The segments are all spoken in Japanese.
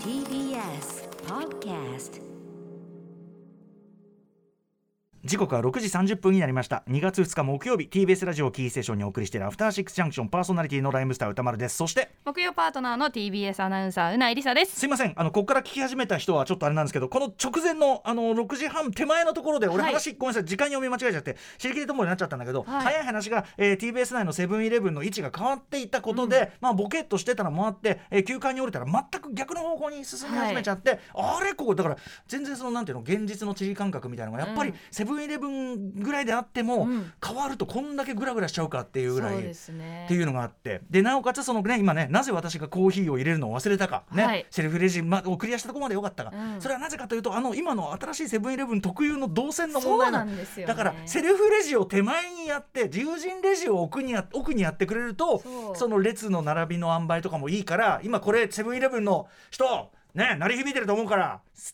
TBS Podcast 時刻は6時30分になりました。2月2日木曜日 TBS ラジオキーステーションにお送りしているアフターシックスジャンクションパーソナリティのライムスター歌丸です。そして木曜パートナーの TBS アナウンサーうないりさです。すいません。あのここから聞き始めた人はちょっとあれなんですけどこの直前のあの6時半手前のところで俺はい。話、ごめんなさい。時間読み間違えちゃって尻切りともになっちゃったんだけど、はい。早い話が、えー TBS 内のセブンイレブンの位置が変わっていったことで、まあボケっとしてたのもあって、えー休館に降りたら全く逆の方向に進み始めちゃって、あれ？ここだから全然そのなんていうの現実の地理感覚みたいなのがやっぱりうん。セブンイレブンぐらいであっても、うん。変わるとこんだけグラグラしちゃうかっていうぐらい。ね。っていうのがあって。でなおかつそのね今ねなぜ私がコーヒーを入れるのを忘れたか。ね、はい。セルフレジまをクリアしたところまでよかったが、うん。それはなぜかというとあの今の新しいセブンイレブン特有の動線の問題なんんですよ、ね、だからセルフレジを手前にやって友人レジを奥にや奥にやってくれるとその列の並びの塩梅とかもいいから今これセブンイレブンの人ね鳴り響いてると思うからセ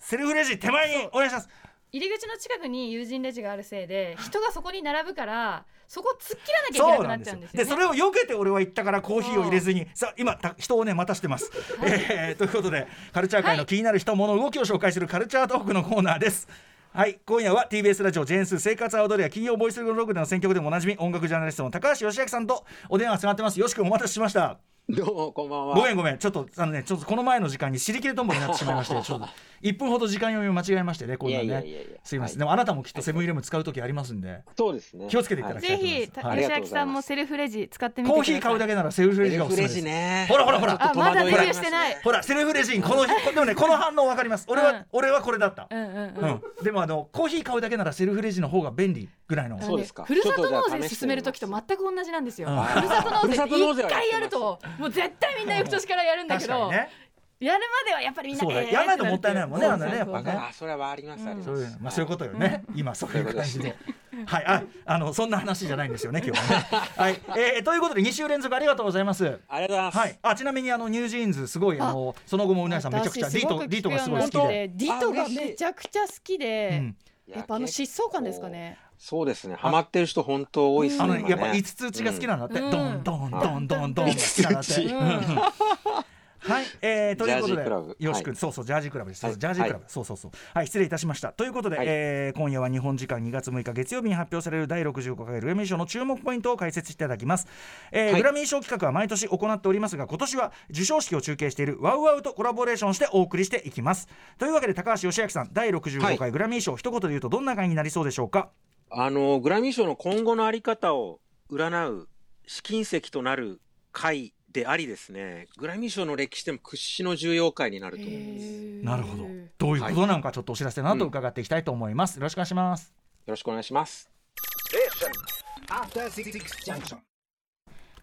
セルフレジ手前にお願いします入り口の近くに友人レジがあるせいで人がそこに並ぶからそこを突っ切らなきゃいけなくなっちゃうんですよ、ね、でそれを避けて俺は言ったからコーヒーを入れずにさあ今た人をね待たしてます、えーということでカルチャー界の気になる人物動きを紹介するカルチャートークのコーナーです。はい。今夜は TBS ラジオジェーンス生活アウトドア金曜ボイスログでの選曲でもおなじみ音楽ジャーナリストの高橋義明さんとお電話つながってます。よし君お待たせしました どうもこんばんは。ごめんごめん。ちょっとあのねちょっとこの前の時間に尻切れとんぼになってしまいまして ちょっと1分ほど時間読みを間違えましてねこんなね。いやいやいやいや。すいません、はい。でもあなたもきっとセブンイレブン使う時ありますんでそうですね。気をつけていただきたいぜひ吉明さんもセルフレジ使ってみてください。コーヒー買うだけならセルフレジがおすすめセルフレですジね。ほらほらほら。あまだデビューしてい。ない。ほらセルフレジン。このでもねこの反応わかります。俺は、うん。俺はこれだった、うんうんでもあのコーヒー買うだけならセルフレジの方が便利ぐらいの。そうですか。ふるさと納税進める時と全く同じなんですよ、うんふるさと納税一回やると もう絶対みんな翌年からやるんだけど、確かにねやるまではやっぱりみんなそうだえーやらないともったいないもんねってなんだねやっぱねあ、それはありますあります。そういうまあそういうことよね、今そういう感じで。はい、あ、あのそんな話じゃないんですよね、今日はね。はい、えー、ということで2週連続ありがとうございます。ありがとうございます。はい、あちなみにあの NewJeans すごいあのその後もうなぎさんめちゃくちゃ Ditto、Ditto がすごい好きで。 Ditto がめちゃくちゃ好きで、やっぱあの疾走感ですかね。そうですね。ハマってる人本当多いですね。あのやっぱ五つ打ちが好きなんだって、うん。ドンドンドンドンドン。五つ打ちうんはい、えー、ということでよしく。ん、はい。そうそうジャージークラブです、ジャージークラブ、はそうそうそう。はい失礼いたしました。ということで、はい。えー今夜は日本時間2月6日月曜日に発表される第65回グラミー賞の注目ポイントを解説していただきます、えーはい。グラミー賞企画は毎年行っておりますが今年は授賞式を中継しているワウワウとコラボレーションしてお送りしていきます。というわけで高橋義明さん第65回グラミー賞、一言で言うとどんな回になりそうでしょうか？あのグラミー賞の今後のあり方を占う試金石となる会でありですね。グラミー賞の歴史でも屈指の重要会になると思います。よなるほどどういうことなのかちょっとお知らせなど伺っていきたいと思います、よろしくお願いしますろしくお願いします。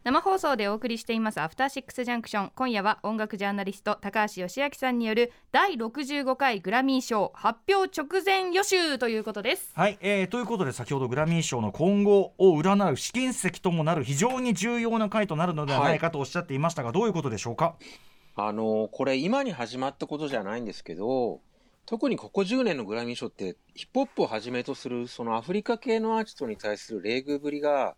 生放送でお送りしていますアフターシックスジャンクション今夜は音楽ジャーナリスト高橋義明さんによる第65回グラミー賞発表直前予習ということです。はい、えー、ということで先ほどグラミー賞の今後を占う試金石ともなる非常に重要な回となるのではないかとおっしゃっていましたが、どういうことでしょうか？あのこれ今に始まったことじゃないんですけど特にここ10年のグラミー賞ってヒップホップをはじめとするそのアフリカ系のアーティストに対する冷遇ぶりが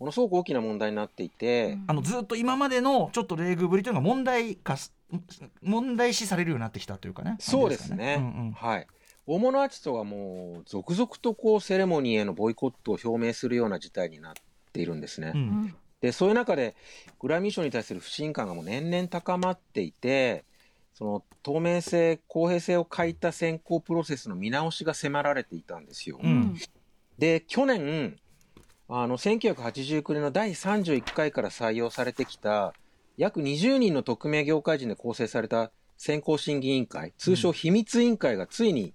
ものすごく大きな問題になっていて、あのずっと今までのちょっと冷遇ぶりというのが問題化す問題視されるようになってきたというかね。そうですね、感じかうんうん。はい。大物アーティストがもう続々とこうセレモニーへのボイコットを表明するような事態になっているんですね、うん。でそういう中でグラミー賞に対する不信感がもう年々高まっていてその透明性公平性を欠いた選考プロセスの見直しが迫られていたんですよ。うん。で去年あの1989年の第31回から採用されてきた約20人の匿名業界人で構成された選考審議委員会通称秘密委員会がついに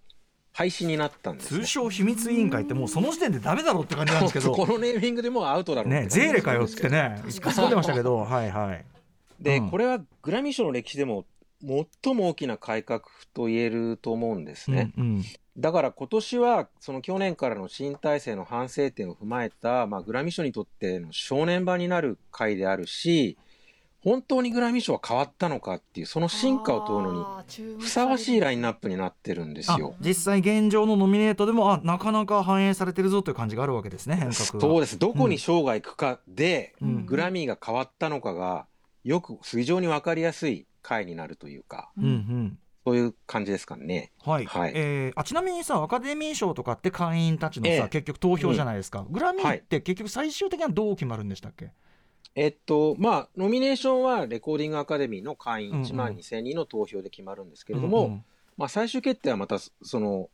廃止になったんです、ね。通称秘密委員会ってもうその時点でダメだろうって感じなんですけど。このネーミングでもうアウトだろうね。ゼーレかよってね突ってましたけど。はいはい。で、うん。これはグラミー賞の歴史でも最も大きな改革と言えると思うんですね。うんうんだから今年はその去年からの新体制の反省点を踏まえた、まあ、グラミー賞にとっての正念場になる回であるし本当にグラミー賞は変わったのかっていうその進化を問うのにふさわしいラインナップになってるんですあよ。実際現状のノミネートでもあなかなか反映されてるぞという感じがあるわけですね変革がそうです。どこに賞が行くかで、うん。グラミーが変わったのかがよく非常に分かりやすい回になるというか。うんうんそういう感じですかね。はい、はい。えーあちなみにさアカデミー賞とかって会員たちのさ、ええ。結局投票じゃないですか、グラミーはい。って結局最終的にはどう決まるんでしたっけ、えっとまあノミネーションはレコーディングアカデミーの会員うんうん1万2000人の投票で決まるんですけれども、うんうんまあ、最終決定はまたその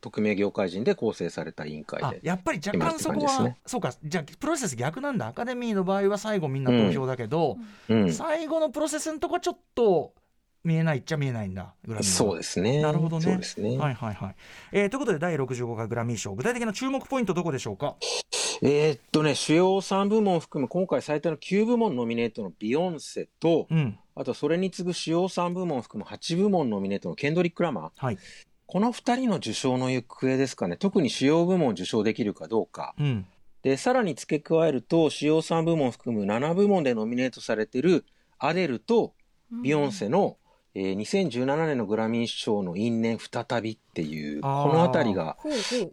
匿名業界人で構成された委員会で。あやっぱり若干そこは、そうか。じゃあプロセス逆なんだ。アカデミーの場合は最後みんな投票だけど、うん、最後のプロセスのとこはちょっと見えないっちゃ見えないんだグラミーはそうですね。なるほどねそうですね。はいはいはい、えーということで第65回グラミー賞具体的な注目ポイントどこでしょうか？えーっとね、主要3部門を含む今回最多の9部門ノミネートのビヨンセと、うんあとそれに次ぐ主要3部門を含む8部門ノミネートのケンドリック・ラマー。はいこの2人の受賞の行方ですかね。特に主要部門を受賞できるかどうか。うんで、さらに付け加えると、主要3部門を含む7部門でノミネートされているアデルとビヨンセの、えー2017年のグラミー賞の因縁再びっていう、このあたりが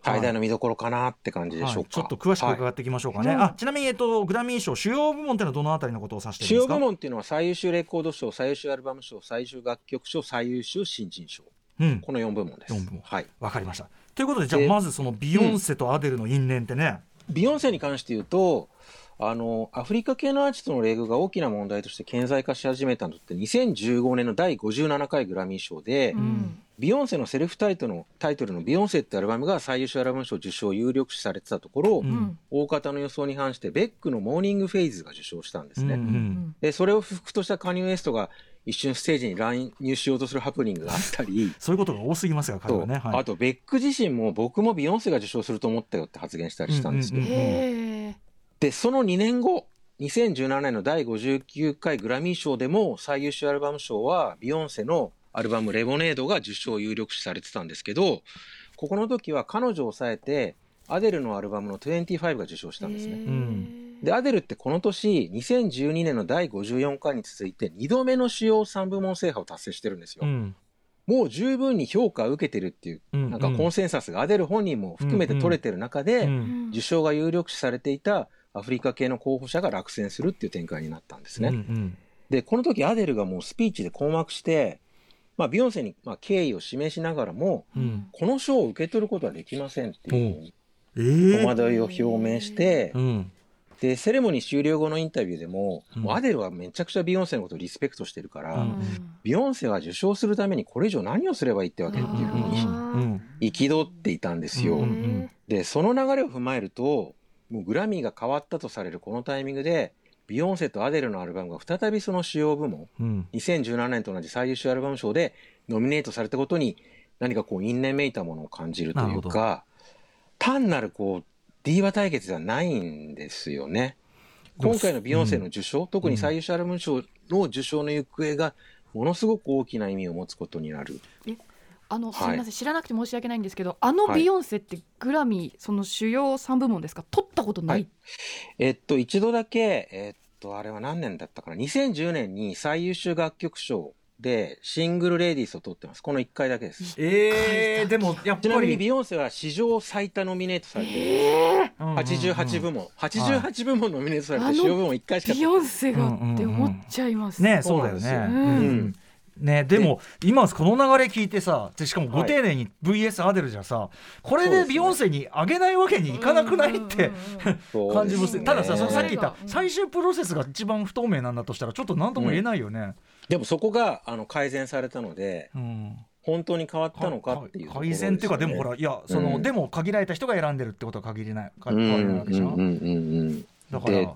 最大の見どころかなって感じでしょうか。はい、ちょっと詳しく伺っていきましょうかね、はいあ。ちなみに、えっと、グラミー賞主要部門っていうのはどのあたりのことを指して主要るんですか？部門っていうのは最優秀レコード賞、最優秀アルバム賞、最優秀楽曲賞、最優秀新人賞。うん。この4部門です。四部門。はい。わかりました。ということでじゃあでまずそのビヨンセとアデルの因縁ってね、ビヨンセに関して言うと、あの、アフリカ系のアーティストの冷遇が大きな問題として顕在化し始めたのって2015年の第57回グラミー賞で、うん。ビヨンセのセルフタイトルのタイトルのビヨンセってアルバムが最優秀アルバム賞受賞を有力視されてたところ、うん。大方の予想に反してベックの Morning Phaイズが受賞したんですね。うんうんで、それを不服としたカニエ・ウエストが一瞬ステージに乱入しようとするハプニングがあったり、そういうことが多すぎますが彼とはね、はい、あとベック自身も僕もビヨンセが受賞すると思ったよって発言したりしたんですけど、うんうんへえで、その2年後、2017年の第59回グラミー賞でも最優秀アルバム賞はビヨンセのアルバムレモネードが受賞有力視されてたんですけど、ここの時は彼女を抑えてアデルのアルバムの25が受賞したんですね。ん。で、アデルってこの年、2012年の第54回に続いて2度目の主要3部門制覇を達成してるんですよ。うん。もう十分に評価を受けてるっていう、うん。なんかコンセンサスがアデル本人も含めて取れてる中で、うん。受賞が有力視されていたアフリカ系の候補者が落選するっていう展開になったんですね。うんうん。で、この時アデルがもうスピーチで困惑して、まあ、ビヨンセにまあ敬意を示しながらも、うん。この賞を受け取ることはできませんっていうふう。にえー？戸惑いを表明して、うん。で、セレモニー終了後のインタビューでも、うん。もうアデルはめちゃくちゃビヨンセのことをリスペクトしてるから、うん。ビヨンセは受賞するためにこれ以上何をすればいいってわけっていうふううんにうん。憤っていたんですよ。で、その流れを踏まえると、もうグラミーが変わったとされるこのタイミングで、ビヨンセとアデルのアルバムが再びその主要部門、うん2017年と同じ最優秀アルバム賞でノミネートされたことに何かこう因縁めいたものを感じるというか、単なるこう、ディーバ対決ではないんですよね。今回のビヨンセの受賞、特に最優秀アルバム賞の受賞の行方がものすごく大きな意味を持つことになる。あのはい。すみません知らなくて申し訳ないんですけどあのビヨンセってグラミーその主要3部門ですか？取ったことない、えっと、一度だけ、えっと、あれは何年だったかな？2010年に最優秀楽曲賞でシングルレディースを取ってます。この1回だけです。えー、でもやっぱり。ちなみにビヨンセは史上最多ノミネートされてる。えうんうんうん88部門。88部門ノミネートされて、主要部門1回しかビヨンセがって思っちゃいます、ねそうだよね。そうなん。ですようんねでも今この流れ聞いてさでしかもご丁寧に VS アデルじゃさ、これでビヨンセにあげないわけにいかなくないって感じもす。る、たださそのさっき言ったうん最終プロセスが一番不透明なんだとしたらちょっと何とも言えないよね。でもそこがあの改善されたので、うん。本当に変わったのかっていうところ改善っていうかでもほらいやその、うんでも限られた人が選んでるってことは限りないらないわけだからで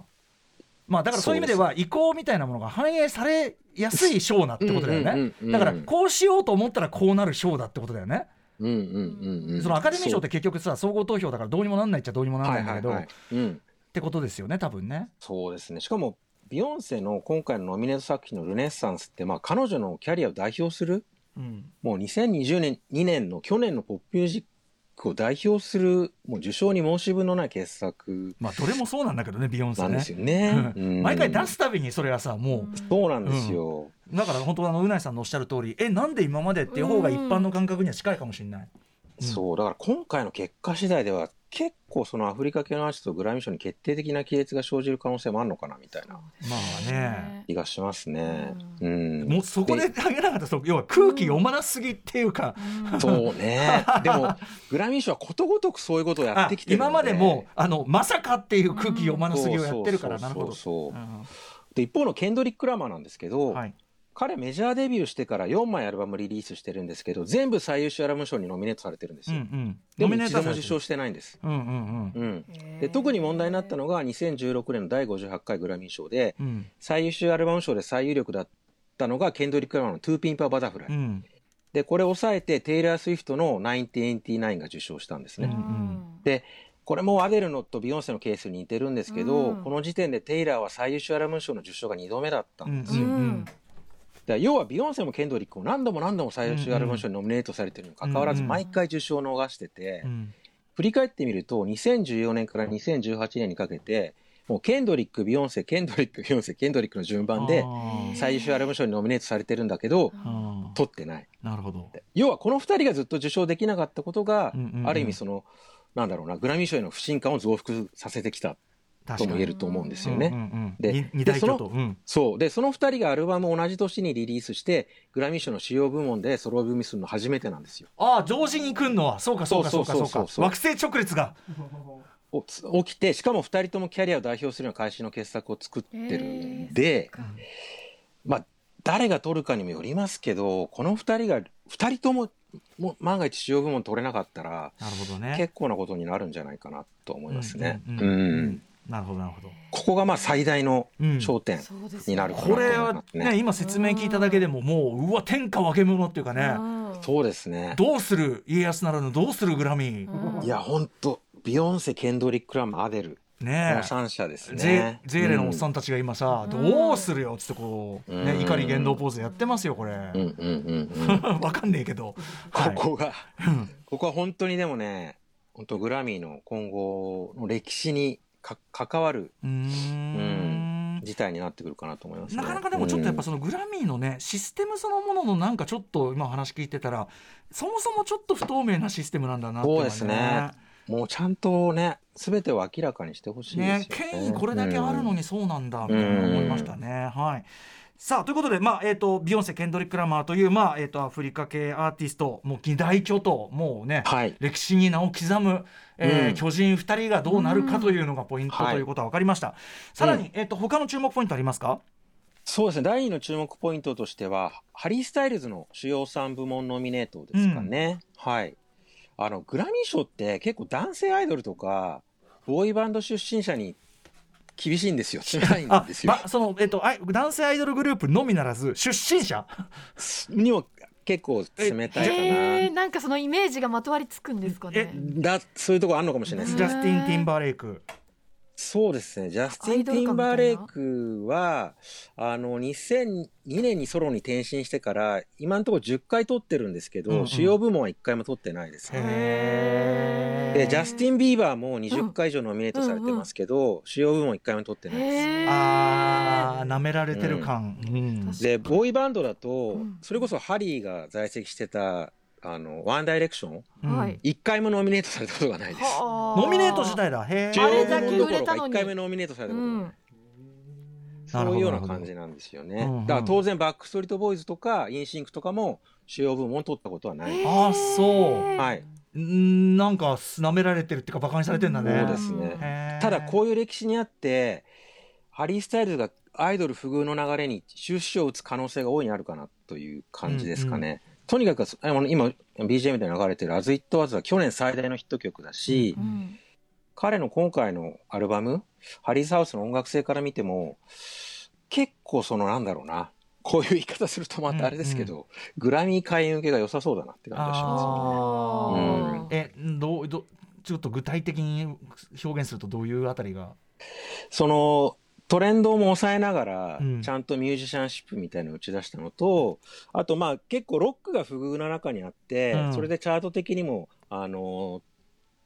まあだからそういう意味では移行みたいなものが反映されやすい賞なってことだよね。だからこうしようと思ったらこうなる賞だってことだよね、うんうんうんうんそのアカデミー賞って結局さ総合投票だからどうにもなんないっちゃどうにもなんないんだけど、はいはいはいうん。ってことですよね多分ね。そうですね。しかも、ビヨンセの今回のノミネート作品のルネッサンスって、まあ彼女のキャリアを代表する、うん。もう2020年、2年の去年のポップミュージックを代表する、もう受賞に申し分のない傑作まあどれもそうなんだけどねビヨンセね。なんですよね。うん。うん。毎回出すたびにそれはさもそうなんですよ。うだから本当あのうないさんのおっしゃる通りえなんで今までっていう方が一般の感覚には近いかもしれない、うん。そう、だから今回の結果次第では結構そのアフリカ系のアーティストとグラミー賞に決定的な亀裂が生じる可能性もあるのかなみたいなまあね気がしますね。うん。もうそこであげなかったと要は空気読まなすぎっていうか、そうね。でも、グラミー賞はことごとくそういうことをやあってきて今までもあのまさかっていう空気読まなすぎをやってるから、なるほど。そうそうそううんで、一方のケンドリック・ラマーなんですけど、はい。彼メジャーデビューしてから4枚アルバムリリースしてるんですけど、全部最優秀アルバム賞にノミネートされてるんですよ。うんうん。でもノミネートされてる。一度も受賞してないんです。うんうんうん。うん。で特に問題になったのが2016年の第58回グラミー賞でうん。最優秀アルバム賞で最有力だったのがケンドリック・ラマーの「トゥーピンパー・バタフライ」うん。でこれを抑えてテイラー・スウィフトの「1989」が受賞したんですね、うんでこれもアデルのとビヨンセのケースに似てるんですけど、うん。この時点でテイラーは最優秀アルバム賞の受賞が2度目だったんですよ、うん。うんで要はビヨンセもケンドリックも何度も何度も最優秀アルバム賞にノミネートされてるにもかかわらず毎回受賞を逃してて、うん。振り返ってみると2014年から2018年にかけてもうケンドリックビヨンセケンドリックビヨンセケンドリックの順番で最優秀アルバム賞にノミネートされてるんだけど取ってない。なるほど。要はこの2人がずっと受賞できなかったことが、ある意味そのなんだろうなグラミー賞への不信感を増幅させてきたとも言えると思うんですよね。うんうんうんでで頭。うんそうでその2人がアルバムを同じ年にリリースしてグラミー賞の主要部門でソロ組するの初めてなんですよ。ああ同時に来んのはそうかそうかそうかそうか惑星直列が。起きてしかも2人ともキャリアを代表するような会社の傑作を作ってるんで、まあ誰が取るかにもよりますけどこの2人が2人とももう万が一主要部門取れなかったらなるほどね。結構なことになるんじゃないかなと思いますね。うんうんうんうんなるほどなるほど。ここがまあ最大の焦点になるかなとこ思いれはね。ね今説明聞いただけでももううわ天下分け物っていうかね。そうですね。どうする家康ならぬどうするグラミー。いや本当ビヨンセケンドリック・ラマーアデルこねの三社ですえ。ゼね。ゼーレのおっさん。んたちが今さ、どうするよっつってこう、ねうん怒り言動ポーズやってますよこれ、うんうんうんうん。わかんねえけど、はいここが、ここは本当にでもね、本当グラミーの今後の歴史にか関わるうーん。事態になってくるかなと思いますね。なかなかでもちょっとやっぱうん。そのグラミーのねシステムそのもののなんかちょっと今話聞いてたらそもそもちょっと不透明なシステムなんだなっていうのはそうですね。もうちゃんとね、すべてを明らかにしてほしいですねよ。ね。権威これだけあるのにそうなんだみたいな思いましたね。はい。さあということで、まあえー、とビヨンセケンドリック・ラマーという、まあえー、とアフリカ系アーティストもう二大巨頭もうね、はい。歴史に名を刻む、えーうん巨人2人がどうなるかというのがポイントはい。ということは分かりました、さらに、えー、と他の注目ポイントありますか？そうですね。第2の注目ポイントとしてはハリー・スタイルズの主要3部門ノミネートですかね、はい。あのグラミー賞って結構男性アイドルとかボーイバンド出身者に厳しいんですよ。冷たいんあですよ、ま、その、えっと、男性アイドルグループのみならず出身者？にも結構冷たいかな、えー、なんかそのイメージがまとわりつくんですかね。だそういうとこあるのかもしれないです。ねジャスティン・ティンバーレイクそうですね。ジャスティン・ティンバーレイクはあの2002年にソロに転身してから今のところ10回取ってるんですけど、うんうん。主要部門は1回も取ってないですね。へでジャスティン・ビーバーも20回以上ノミネートされてますけど、主要部門1回も取ってないです。あー舐められてる感、うん。でボーイバンドだと、ん。それこそハリーが在籍してたあの One Direction？うんはい。1回もノミネートされたことがないです。はあノミネート自体だへえあれだけ売れたのに1回目ノミネートされたことがない。うんそういうような感じなんですよね。うんうんだから当然 Backstreet Boys とかインシンクとかも主要部門を取ったことはない。ああそうはい。うんなんか舐められてるっていうかバカにされてんだねそうですね。ただこういう歴史にあってハリー・スタイルズがアイドル不遇の流れに終止符を打つ可能性が大いにあるかなという感じですかね。とにかくあの今 BGM で流れてる「As It Was」は去年最大のヒット曲だし、うん。彼の今回のアルバム「ハリーズ・ハウス」の音楽性から見ても結構そのなんだろうなこういう言い方するとまたあれですけど、グラミー会員受けが良さそうだなって感じがします。よね。あーえどうどちょっと具体的に表現するとどういうあたりが？そのトレンドも抑えながらうん、ちゃんとミュージシャンシップみたいなのを打ち出したのと、あとまあ結構ロックが不遇な中にあって、うん。それでチャート的にも、あの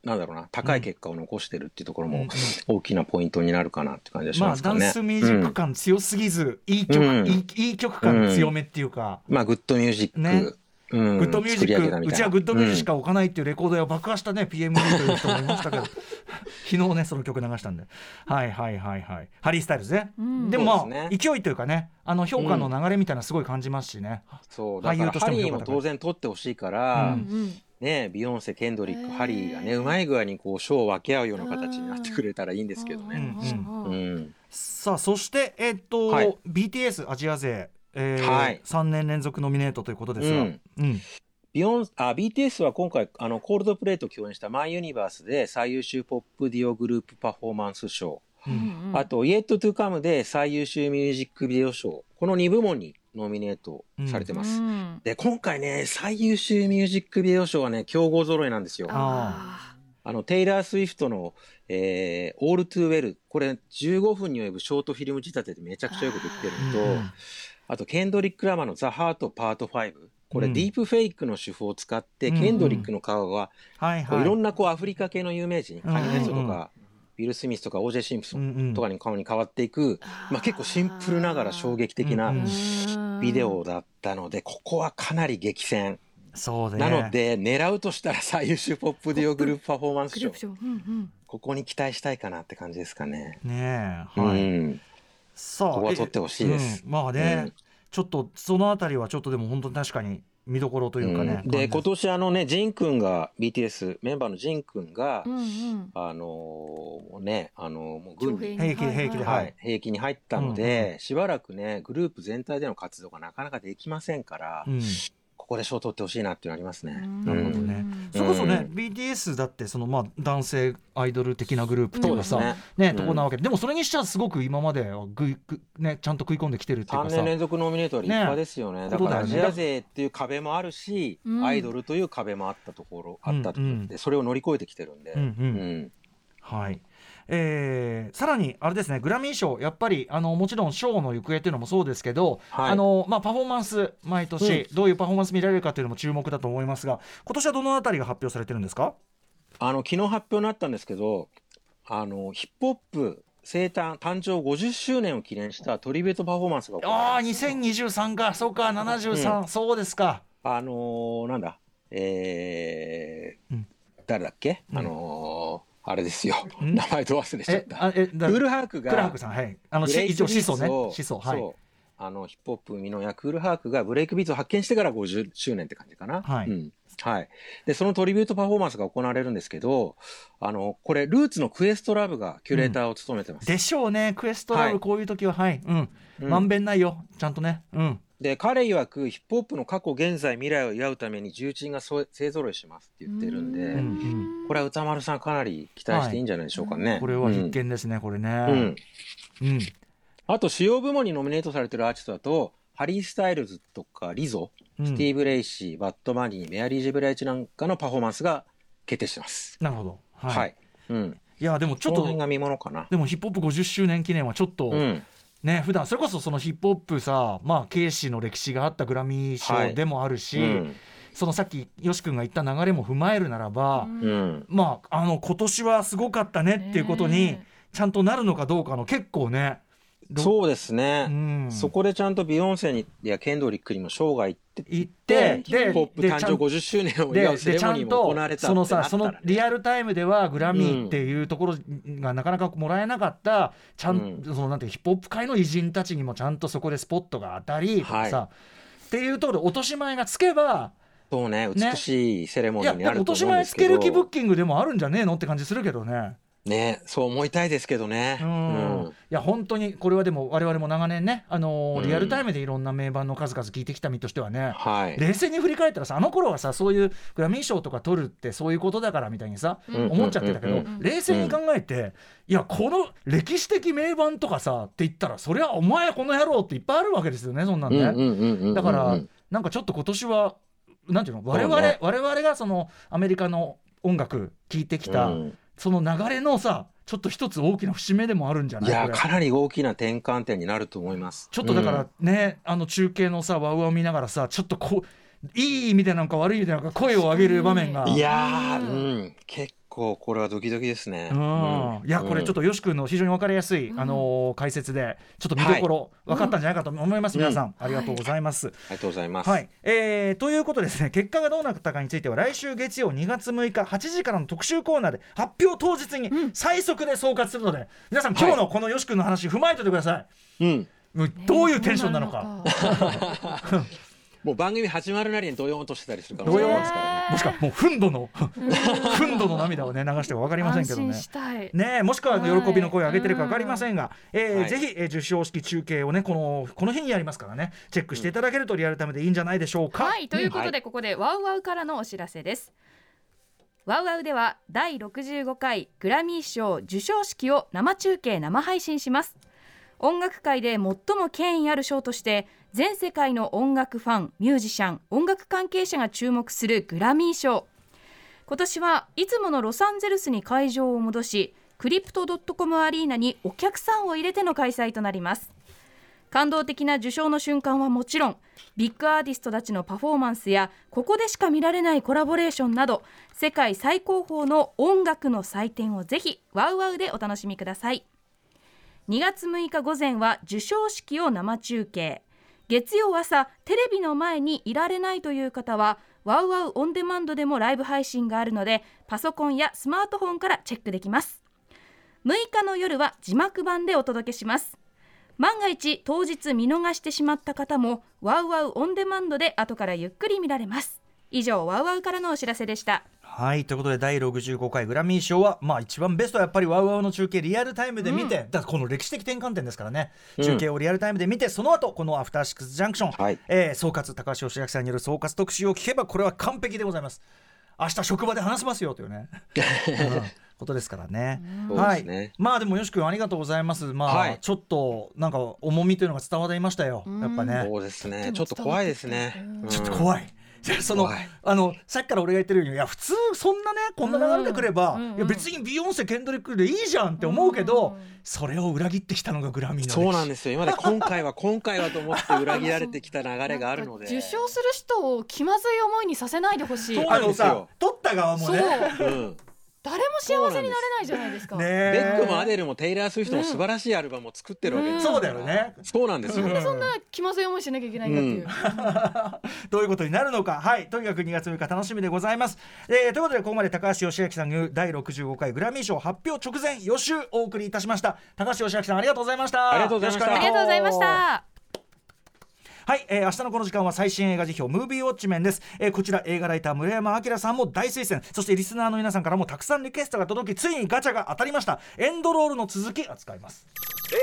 なんだろうな、高い結果を残してるっていうところもうん。うん大きなポイントになるかなって感じがしまあますかね。ダンスミュージック感強すぎず、いい曲、うん。いい曲感強めっていうか、まあグッドミュージック、グッドミュージック、うちはグッドミュージックしか置かないっていうレコード屋を爆破したね、PMD という人もいましたけど、昨日ね、その曲流したんで、はいはいはいはい、ハリー・スタイルズね。うん。でもね。勢いというかね、あの評価の流れみたいなのすごい感じますしね。そうだ俳優としても評価高い。ーも当然取ってほしいから、うんうん。ねビヨンセケンドリックハリーがねうまい具合にこう賞を分け合うような形になってくれたらいいんですけどうね。んううん。ん。さあ、そして、えっと、はい。BTS アジア勢、えーはい。3年連続ノミネートということですが、うん。うん。ビヨンあ BTS は今回あのコールドプレイと共演した「My Universe」で最優秀ポップデュオグループパフォーマンス賞、うん。あと「Yet to Come」で最優秀ミュージックビデオ賞。この2部門にノミネートされてます。うん。で今回ね最優秀ミュージックビデオ賞はね強豪揃いなんですよ。ああのテイラー・スウィフトの「えー、All Too Well」これ15分に及ぶショートフィルム仕立てでめちゃくちゃよくできてるのと、うんあとケンドリック・ラマーの「ザ・ハートパート5」これうんディープフェイクの手法を使って、うんケンドリックの顔がはいはい。いろんなこうアフリカ系の有名人、うんカニウェストとうんか、ビル・スミスとかオージェ・シンプソンとかに顔に変わっていく、まあ、結構シンプルながら衝撃的なビデオだったのでここはかなり激戦。そうね。なので狙うとしたら最優秀ポップデュオグループパフォーマンス賞ここに期待したいかなって感じですかね。ねえ、はい。うんさあ、ここは取ってほしいです。えうん。まあね、うん。ちょっとそのあたりはちょっとでも本当に確かに見どころというかね。うん。で今年あのねジン君が BTS メンバーのジン君が、うんうん。あのーねあのーもう軍に、兵役兵役でははい。い、兵役に入ったので、しばらくねグループ全体での活動がなかなかできませんから、うんここで賞取ってほしいなっていうのありますね。なるほどね。うん。それこそね、う BTS だってそのまあ男性アイドル的なグループというかさ、ね。ねとこなわけで、でもそれにしてはすごく今まではぐいぐねちゃんと食い込んできてるっていう3かさ年連続ノミネートは立派ですよね。だからアジア勢っていう壁もあるし、うん。アイドルという壁もあったところ、あったところで、それを乗り越えてきてるんで。うんうん。うん。はい。えーさらにあれですねグラミー賞やっぱりあのもちろん賞の行方っていうのもそうですけど、はい。あのまあ、パフォーマンス毎年どういうパフォーマンス見られるかというのも注目だと思いますが今年はどのあたりが発表されてるんですか？あの昨日発表になったんですけど、あのヒップホップ生誕誕生50周年を記念したトリビュートパフォーマンスが行ああわれます。2023か。そうか73、そうですか。あのーなんだ、えーうん。誰だっけ、うん。あのーあれですよ、ん？名前ど忘れしちゃっえた。あえだクールハークが、クラークさんはい。あの一応ビーツを思想ね。思想はい。あのヒップホップ生みの親クールハークがブレイクビーツを発見してから50周年って感じかな。はい。うん。はい、でそのトリビュートパフォーマンスが行われるんですけどあのこれルーツのクエストラブがキュレーターを務めてます。でしょうね。クエストラブはい。こういう時ははい、うん。うん。まんべんないよ。ちゃんとね。うんで彼曰くヒップホップの過去現在未来を祝うために重鎮がそ勢ぞろいしますって言ってるんで、うんうん。これは歌丸さんかなり期待していいんじゃないでしょうかね。これは必見ですね、これうん、うねん。うん。あと主要部門にノミネートされてるアーティストだとハリー・スタイルズとかリゾ、うん。スティーブ・レイシーバッド・マニーメアリー・ジェブライチなんかのパフォーマンスが決定してます。なるほど。は、はい。い、うん、いやでもちょっと。でもヒップホップ50周年記念はちょっと、うん、ね普段それこそそのヒップホップさまあケイシーの歴史があったグラミー賞でもあるし、うん、そのさっきよし君が言った流れも踏まえるならば、うん、まああの今年はすごかったねっていうことにねちゃんとなるのかどうかの結構ねどそうですね、うん。そこでちゃんとビヨンセにいやケンドリックにも賞が行って言ってヒップホップ誕生でちゃん50周年をで祝うセレモニーも行とわれたそのさそのリアルタイムではグラミーっていうところがなかなかもらえなかったちゃん、うん。そのなんてヒップホップ界の偉人たちにもちゃんとそこでスポットが当たりとかさ、はっていうところで落とし前がつけばそうね美しいセレモいニーになると思うんですけど。前つける気ブッキングでもあるんじゃねえのって感じするけどね。ねそう思いたいですけどね。うん。うん。いや本当にこれはでも我々も長年ね、あのーうん。リアルタイムでいろんな名盤の数々聞いてきた身としてはね、はい。冷静に振り返ったらさあの頃はさそういうグラミー賞とか取るってそういうことだからみたいにさ、うん思っちゃってたけど、うんうんうん冷静に考えて、いやこの歴史的名盤とかさって言ったらそりゃお前この野郎っていっぱいあるわけですよねそんなんね。うんうんうんうんうんだからなんかちょっと今年はなんていうの我々、ね。我々がそのアメリカの音楽聴いてきた、うんその流れのさちょっと一つ大きな節目でもあるんじゃない？いやかなり大きな転換点になると思います。ちょっとだからね、あの中継のさワウワウ見ながらさちょっとこういい意味でなんか悪い意味でなんか声を上げる場面が。うんいやーうん。結構構これはドキドキですね。うん。いやこれちょっとよし君の非常に分かりやすい、あのー解説でちょっと見どころ分かったんじゃないかと思います、皆さん、ありがとうございます。ありがとうございます。はい、えーということでですね結果がどうなったかについては来週月曜2月6日8時からの特集コーナーで発表当日に最速で総括するので、皆さん今日のこのよし君の話踏まえておいてください、うん。もうどういうテンションなのか。もう番組始まるなりにドヨーンとしてたりするから。ね。もしくはもう憤怒の憤怒の涙をね流しても分かりませんけどね。安心したい。ねえもしくははい喜びの声を上げてるか分かりませんが、えーはい。ぜひ、えー授賞式中継をねこのこの日にやりますからね。チェックしていただけるとリアルタイムでいいんじゃないでしょうか。はい。ということで、はここでワウワウからのお知らせです。ワウワウでは第65回グラミー賞授賞式を生中継生配信します。音楽界で最も権威ある賞として全世界の音楽ファンミュージシャン音楽関係者が注目するグラミー賞。今年はいつものロサンゼルスに会場を戻しクリプト .com アリーナにお客さんを入れての開催となります。感動的な受賞の瞬間はもちろんビッグアーティストたちのパフォーマンスやここでしか見られないコラボレーションなど世界最高峰の音楽の祭典をぜひワウワウでお楽しみください。2月6日午前は授賞式を生中継。月曜朝テレビの前にいられないという方はワウワウオンデマンドでもライブ配信があるのでパソコンやスマートフォンからチェックできます。6日の夜は字幕版でお届けします。万が一当日見逃してしまった方もワウワウオンデマンドで後からゆっくり見られます。以上ワウワウからのお知らせでしたはいということで第65回グラミー賞はまあ一番ベストはやっぱりワウワウの中継リアルタイムで見て、だからこの歴史的転換点ですからね、うん中継をリアルタイムで見てその後このアフターシックスジャンクション、はいえー総括高橋義明さんによる総括特集を聞けばこれは完璧でございます明日職場で話せますよというね、うんことですからね。そうはい。まあでもよし君ありがとうございます。まあ、はいちょっとなんか重みというのが伝わりましたよ。やっぱね。そうですね。ちょっと怖いですね。うんちょっと怖い。じゃあそのあのさっきから俺が言ってるようにいや普通そんなねこんな流れてくれば、うんうんいや別にビヨンセケンドリックでいいじゃんって思うけど、それを裏切ってきたのがグラミーの歴史そうなんですよ。今まで今回は今回はと思って裏切られてきた流れがあるので。受賞する人を気まずい思いにさせないでほしい。そう誰あのさ取った側もそうね。うん。も幸せになれないじゃないですか。ねベックもアデルもテイラー・スウィフトも素晴らしいアルバムを作ってるわけですからそうだよね。そうなんですよ。そんな気まずい思いしなきゃいけないんだっていう。どういうことになるのか、はい、とにかく2月6日楽しみでございます。えーということで、ここまで高橋義明さんが第65回グラミー賞発表直前予習お送りいたしました。高橋義明さん、ありがとうございました。ありがとうございましたありがとうございましたはい、えー明日のこの時間は最新映画辞表ムービーウォッチメンです、えーこちら映画ライター村山明さんも大推薦。そしてリスナーの皆さんからもたくさんリクエストが届きついにガチャが当たりました。エンドロールの続き扱います。え